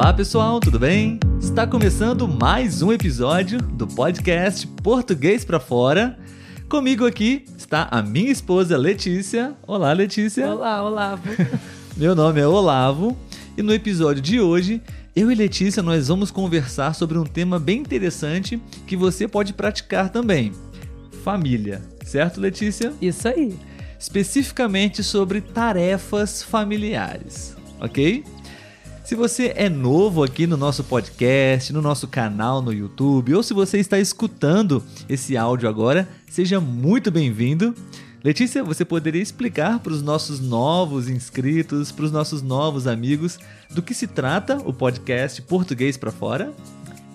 Olá pessoal, tudo bem? Está começando mais um episódio do podcast Português para Fora. Comigo aqui está a minha esposa Letícia. Olá, Letícia. Olá, Olavo. Meu nome é Olavo e no episódio de hoje eu e Letícia nós vamos conversar sobre um tema bem interessante que você pode praticar também: família. Certo, Letícia? Isso aí. Especificamente sobre tarefas familiares, ok? Se você é novo aqui no nosso podcast, no nosso canal no YouTube, ou se você está escutando esse áudio agora, seja muito bem-vindo. Letícia, você poderia explicar para os nossos novos inscritos, para os nossos novos amigos, do que se trata o podcast Português para Fora?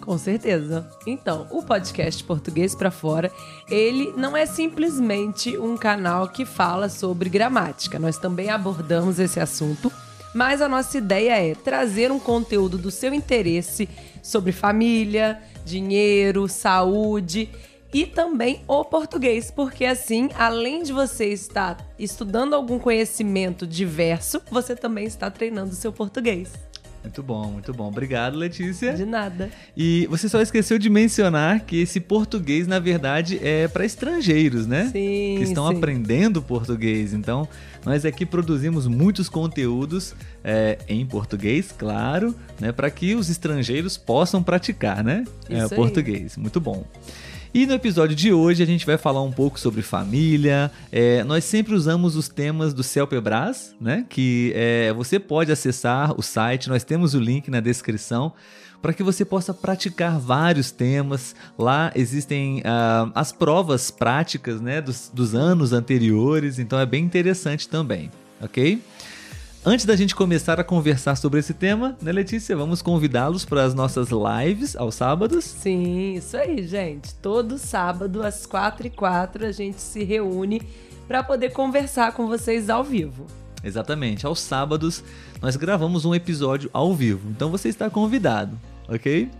Com certeza. Então, o podcast Português para Fora, ele não é simplesmente um canal que fala sobre gramática. Nós também abordamos esse assunto, mas a nossa ideia é trazer um conteúdo do seu interesse sobre família, dinheiro, saúde e também o português, porque assim, além de você estar estudando algum conhecimento diverso, você também está treinando o seu português. Muito bom, muito bom. Obrigado, Letícia. De nada. E você só esqueceu de mencionar que esse português, na verdade, é para estrangeiros, né? Sim. Que estão sim. aprendendo português. Então, nós aqui produzimos muitos conteúdos é, em português, claro, né? Para que os estrangeiros possam praticar, né? É, Isso aí. português. Muito bom. E no episódio de hoje a gente vai falar um pouco sobre família. É, nós sempre usamos os temas do Celpebras, né? Que é, você pode acessar o site, nós temos o link na descrição para que você possa praticar vários temas. Lá existem ah, as provas práticas né, dos, dos anos anteriores, então é bem interessante também, ok? Antes da gente começar a conversar sobre esse tema, né, Letícia? Vamos convidá-los para as nossas lives aos sábados. Sim, isso aí, gente. Todo sábado, às quatro e quatro, a gente se reúne para poder conversar com vocês ao vivo. Exatamente, aos sábados nós gravamos um episódio ao vivo, então você está convidado, ok?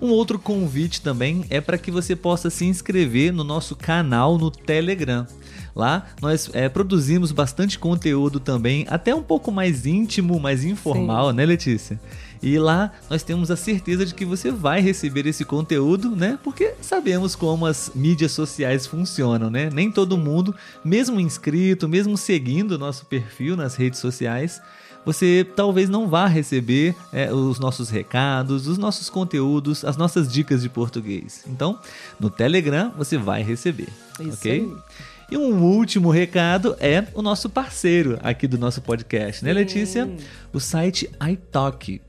Um outro convite também é para que você possa se inscrever no nosso canal no Telegram. Lá nós é, produzimos bastante conteúdo também, até um pouco mais íntimo, mais informal, né, Letícia? E lá nós temos a certeza de que você vai receber esse conteúdo, né? Porque sabemos como as mídias sociais funcionam, né? Nem todo mundo, mesmo inscrito, mesmo seguindo o nosso perfil nas redes sociais, você talvez não vá receber é, os nossos recados, os nossos conteúdos, as nossas dicas de português. Então, no Telegram você vai receber, Isso ok? aí. E um último recado é o nosso parceiro aqui do nosso podcast, né. Letícia? O site iTalk.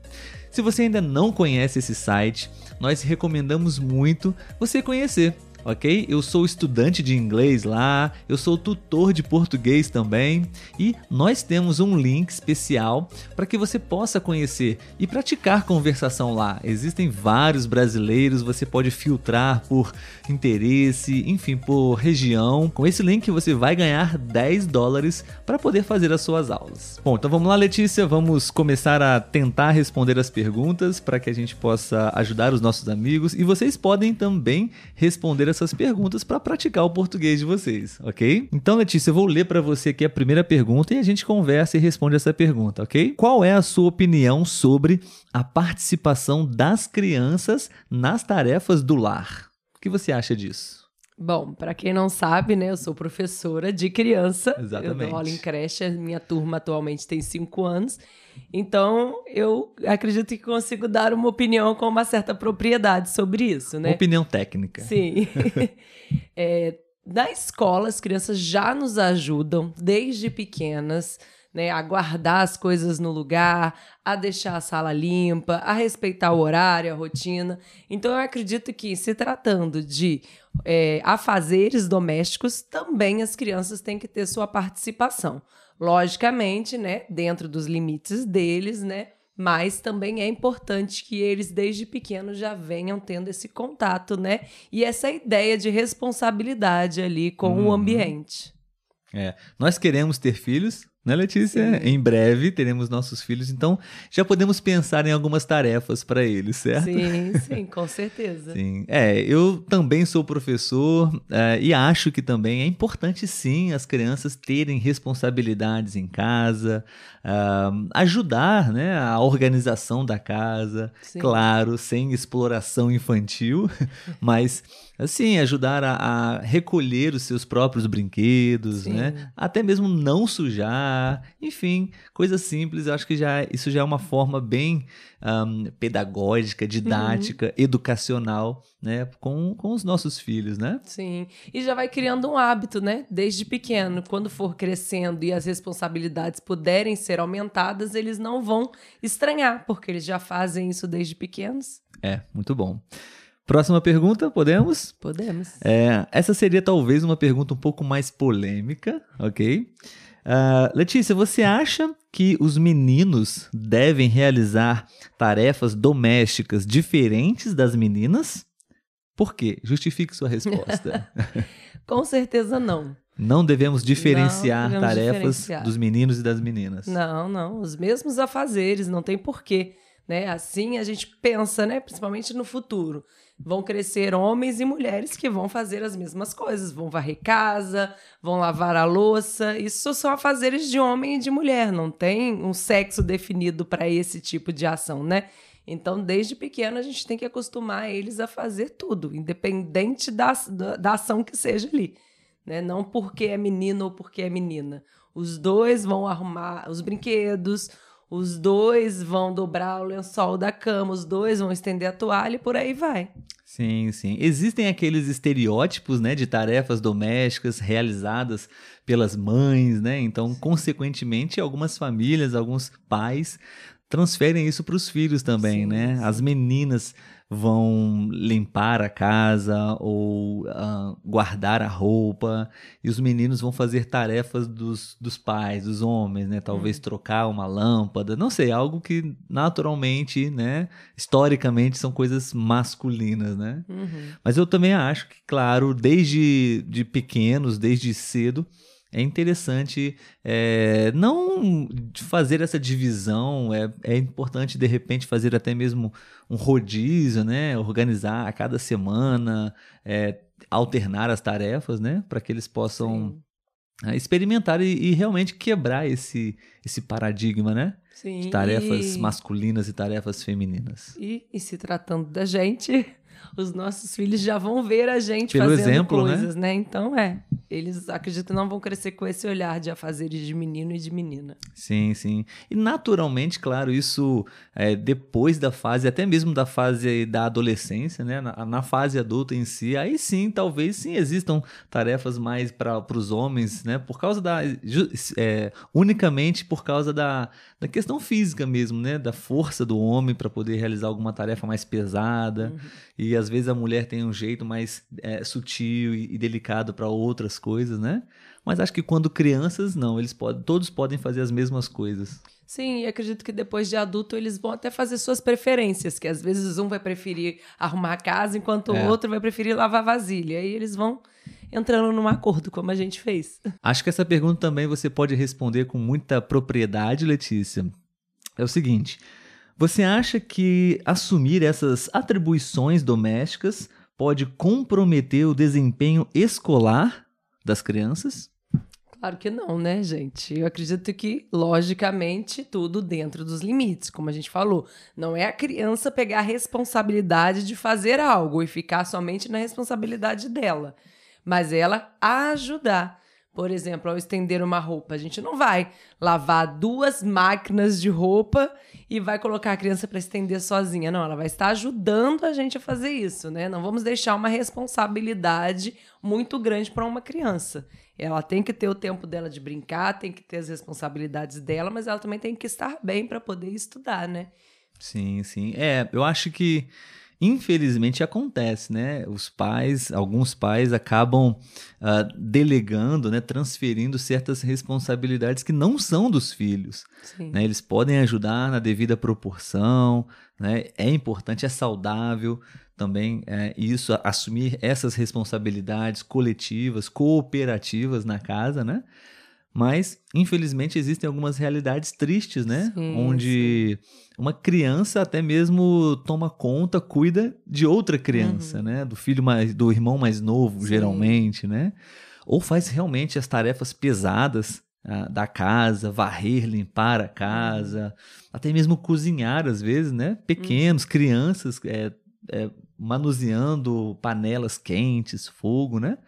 Se você ainda não conhece esse site, nós recomendamos muito você conhecer. Ok? Eu sou estudante de inglês lá, eu sou tutor de português também e nós temos um link especial para que você possa conhecer e praticar conversação lá. Existem vários brasileiros, você pode filtrar por interesse, enfim, por região. Com esse link você vai ganhar 10 dólares para poder fazer as suas aulas. Bom, então vamos lá, Letícia, vamos começar a tentar responder as perguntas para que a gente possa ajudar os nossos amigos e vocês podem também responder essas perguntas para praticar o português de vocês, ok? Então, Letícia, eu vou ler para você aqui a primeira pergunta e a gente conversa e responde essa pergunta, ok? Qual é a sua opinião sobre a participação das crianças nas tarefas do lar? O que você acha disso? Bom, para quem não sabe, né, eu sou professora de criança. Exatamente. Eu dou aula em creche, minha turma atualmente tem cinco anos. Então, eu acredito que consigo dar uma opinião com uma certa propriedade sobre isso, né? Uma opinião técnica. Sim. É, na escola, as crianças já nos ajudam, desde pequenas, né, a guardar as coisas no lugar, a deixar a sala limpa, a respeitar o horário, a rotina. Então, eu acredito que, se tratando de é, afazeres domésticos, também as crianças têm que ter sua participação. Logicamente, né, dentro dos limites deles, né, mas também é importante que eles desde pequenos já venham tendo esse contato, né? E essa ideia de responsabilidade ali com Uhum. o ambiente. É, nós queremos ter filhos, né, Letícia? Sim. Em breve teremos nossos filhos, então já podemos pensar em algumas tarefas para eles, certo? Sim, sim, com certeza. Sim. É, eu também sou professor é, e acho que também é importante sim as crianças terem responsabilidades em casa, ah, ajudar né, a organização da casa, Sim. claro, sem exploração infantil, mas assim, ajudar a, a recolher os seus próprios brinquedos, Sim. né? Até mesmo não sujar, enfim, coisas simples. Eu acho que já isso já é uma forma bem ahm, pedagógica, didática, educacional, né? Com, com os nossos filhos, né? Sim. E já vai criando um hábito, né? Desde pequeno. Quando for crescendo e as responsabilidades puderem ser aumentadas, eles não vão estranhar, porque eles já fazem isso desde pequenos. É, muito bom. Próxima pergunta, podemos? Podemos. É, essa seria talvez uma pergunta um pouco mais polêmica, ok? Ah, Letícia, você acha que os meninos devem realizar tarefas domésticas diferentes das meninas? Por quê? Justifique sua resposta. Com certeza não. Não devemos diferenciar devemos tarefas diferenciar. dos meninos e das meninas. Não, não. Os mesmos afazeres, não tem porquê. Né? Assim a gente pensa, né? principalmente no futuro. Vão crescer homens e mulheres que vão fazer as mesmas coisas. Vão varrer casa, vão lavar a louça. Isso são afazeres de homem e de mulher. Não tem um sexo definido para esse tipo de ação, né? Então, desde pequeno, a gente tem que acostumar eles a fazer tudo, independente da, da, da ação que seja ali. Né? Não porque é menino ou porque é menina. Os dois vão arrumar os brinquedos, os dois vão dobrar o lençol da cama, os dois vão estender a toalha e por aí vai. Sim, sim. Existem aqueles estereótipos, né, de tarefas domésticas realizadas pelas mães, né? Então, consequentemente, algumas famílias, alguns pais transferem isso para os filhos também, Sim, né? sim. As meninas vão limpar a casa ou ah, guardar a roupa e os meninos vão fazer tarefas dos, dos pais, dos homens, né? Talvez Uhum. trocar uma lâmpada, não sei, algo que naturalmente, né? Historicamente são coisas masculinas, né? Uhum. Mas eu também acho que, claro, desde de pequenos, desde cedo, é interessante é, não fazer essa divisão. É, é importante, de repente, fazer até mesmo um rodízio, né? Organizar a cada semana, é, alternar as tarefas, né? Para que eles possam Sim. é, experimentar e, e realmente quebrar esse, esse paradigma, né? Sim. De tarefas e... masculinas e tarefas femininas. E, e se tratando da gente, os nossos filhos já vão ver a gente Pelo fazendo exemplo, né? coisas, né? Então é. Eles acredito que não vão crescer com esse olhar de afazeres de menino e de menina. Sim, sim. E naturalmente, claro, isso é, depois da fase, até mesmo da fase da adolescência, né? Na, na fase adulta em si, aí sim, talvez sim existam tarefas mais para os homens, né? Por causa da. é, unicamente por causa da, da questão física mesmo, né? Da força do homem para poder realizar alguma tarefa mais pesada. E às vezes a mulher tem um jeito mais é, sutil e, e delicado para outras coisas, né? Mas acho que quando crianças, não, eles podem, todos podem fazer as mesmas coisas. Sim, e acredito que depois de adulto eles vão até fazer suas preferências, que às vezes um vai preferir arrumar a casa enquanto É. o outro vai preferir lavar vasilha. Aí eles vão entrando num acordo, como a gente fez. Acho que essa pergunta também você pode responder com muita propriedade, Letícia. É o seguinte: você acha que assumir essas atribuições domésticas pode comprometer o desempenho escolar das crianças? Claro que não, né, gente? Eu acredito que, logicamente, tudo dentro dos limites, como a gente falou. Não é a criança pegar a responsabilidade de fazer algo e ficar somente na responsabilidade dela, mas ela ajudar. Por exemplo, ao estender uma roupa, a gente não vai lavar duas máquinas de roupa e vai colocar a criança para estender sozinha. Não, ela vai estar ajudando a gente a fazer isso, né? Não vamos deixar uma responsabilidade muito grande para uma criança. Ela tem que ter o tempo dela de brincar, tem que ter as responsabilidades dela, mas ela também tem que estar bem para poder estudar, né? Sim, sim. É, eu acho que infelizmente acontece, né? Os pais, alguns pais acabam ah, delegando, né? Transferindo certas responsabilidades que não são dos filhos. Sim. né? Eles podem ajudar na devida proporção, né? É importante, é saudável também é, isso, assumir essas responsabilidades coletivas, cooperativas na casa, né? Mas, infelizmente, existem algumas realidades tristes, né? Sim, Onde uma criança até mesmo toma conta, cuida de outra criança, né? Do filho mais, do irmão mais novo, Uhum. Sim. geralmente, né? Ou faz realmente as tarefas pesadas ah, da casa, varrer, limpar a casa, até mesmo cozinhar às vezes, né? Pequenos, crianças, é, é, manuseando panelas quentes, fogo, né?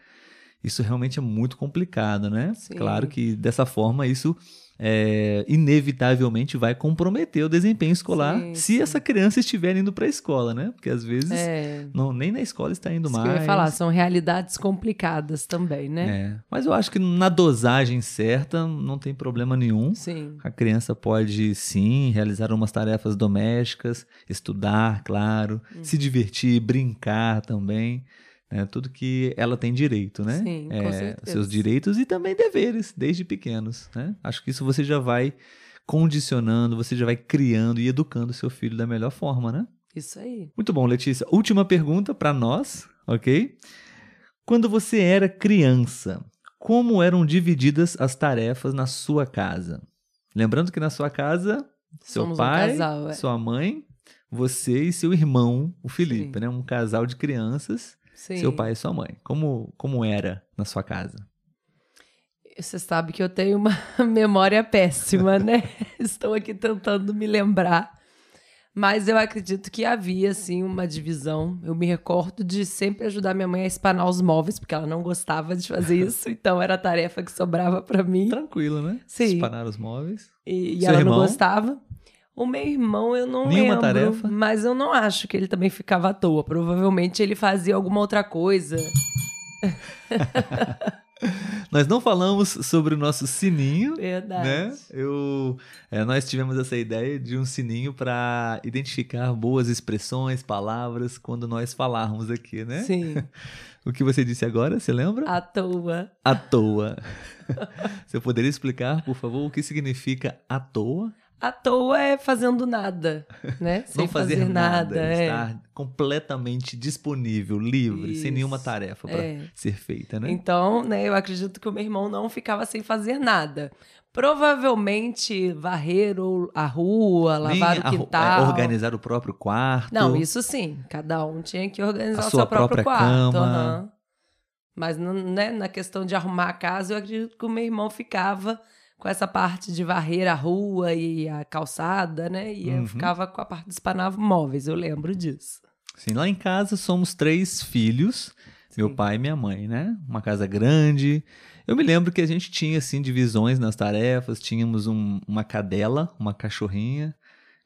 Isso realmente é muito complicado, né? Sim. Claro que dessa forma isso é, inevitavelmente vai comprometer o desempenho escolar Sim, se sim. essa criança estiver indo para a escola, né? Porque às vezes É. não, nem na escola está indo Isso mais. que eu ia falar, são realidades complicadas também, né? É, mas eu acho que na dosagem certa não tem problema nenhum. Sim. A criança pode sim realizar umas tarefas domésticas, estudar, claro, Uhum. se divertir, brincar também. Né? Tudo que ela tem direito, né? Sim, com É, certeza. seus direitos e também deveres, desde pequenos. Né? Acho que isso você já vai condicionando, você já vai criando e educando seu filho da melhor forma, né? Isso aí. Muito bom, Letícia. Última pergunta para nós, ok? Quando você era criança, como eram divididas as tarefas na sua casa? Lembrando que na sua casa, seu Somos um pai, casal, é. sua mãe, você e seu irmão, o Felipe, Sim. né? Um casal de crianças, Sim. seu pai e sua mãe. Como, como era na sua casa? Você sabe que eu tenho uma memória péssima, né? Estou aqui tentando me lembrar. Mas eu acredito que havia, assim, uma divisão. Eu me recordo de sempre ajudar minha mãe a espanar os móveis, porque ela não gostava de fazer isso. então era a tarefa que sobrava para mim. Tranquilo, né? Sim. Espanar os móveis. E, e ela irmão? não gostava. O meu irmão, eu não Nenhuma lembro. tarefa? Mas eu não acho que ele também ficava à toa. Provavelmente ele fazia alguma outra coisa. Nós não falamos sobre o nosso sininho, Verdade. né? Eu, é, nós tivemos essa ideia de um sininho para identificar boas expressões, palavras quando nós falarmos aqui, né? Sim, O que você disse agora, você lembra? à toa. À toa. você poderia explicar, por favor, o que significa à toa? À toa é fazendo nada, né? Sem não fazer, nada, é. estar completamente disponível, livre, sem nenhuma Isso, tarefa para é. ser feita, né? Então, né, eu acredito que o meu irmão não ficava sem fazer nada. Provavelmente varrer a rua, Nem lavar o é, quintal. organizar o próprio quarto. Não, isso sim. Cada um tinha que organizar A o seu próprio quarto. aham. Mas né, na questão de arrumar a casa, eu acredito que o meu irmão ficava com essa parte de varrer a rua e a calçada, né? E Uhum. eu ficava com a parte de espanar móveis, eu lembro disso. Sim, lá em casa somos três filhos, meu Sim. pai e minha mãe, né? Uma casa grande. Eu me lembro que a gente tinha, assim, divisões nas tarefas. Tínhamos um- uma cadela, uma cachorrinha.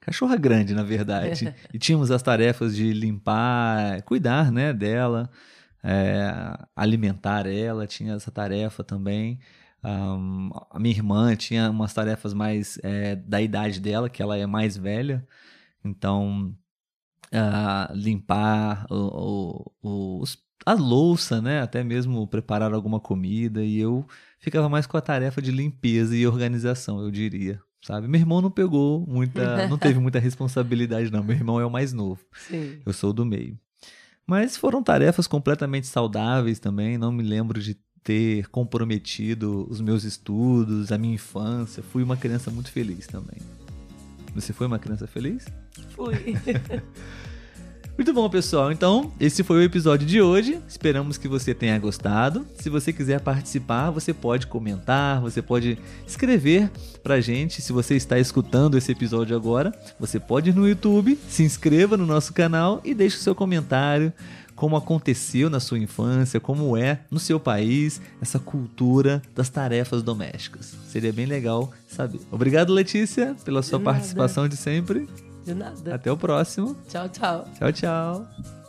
Cachorra grande, na verdade. e tínhamos as tarefas de limpar, cuidar, né, dela, é, alimentar ela. Tinha essa tarefa também. Ahn, a minha irmã tinha umas tarefas mais é, da idade dela, que ela é mais velha. Então, ah, limpar o, o- os- a louça, né? Até mesmo preparar alguma comida. E eu ficava mais com a tarefa de limpeza e organização, eu diria. Sabe? Meu irmão não pegou muita. não teve muita responsabilidade, não. Meu irmão é o mais novo. Sim. Eu sou do meio. Mas foram tarefas completamente saudáveis também. Não me lembro de ter comprometido os meus estudos, a minha infância. Fui uma criança muito feliz também. Você foi uma criança feliz? Fui. Muito bom, pessoal. Então, esse foi o episódio de hoje. Esperamos que você tenha gostado. Se você quiser participar, você pode comentar, você pode escrever pra gente. Se você está escutando esse episódio agora, você pode ir no YouTube, se inscreva no nosso canal e deixe o seu comentário. Como aconteceu na sua infância, como é no seu país essa cultura das tarefas domésticas. Seria bem legal saber. Obrigado, Letícia, pela sua participação de sempre. De nada. Até o próximo. Tchau, tchau. Tchau, tchau.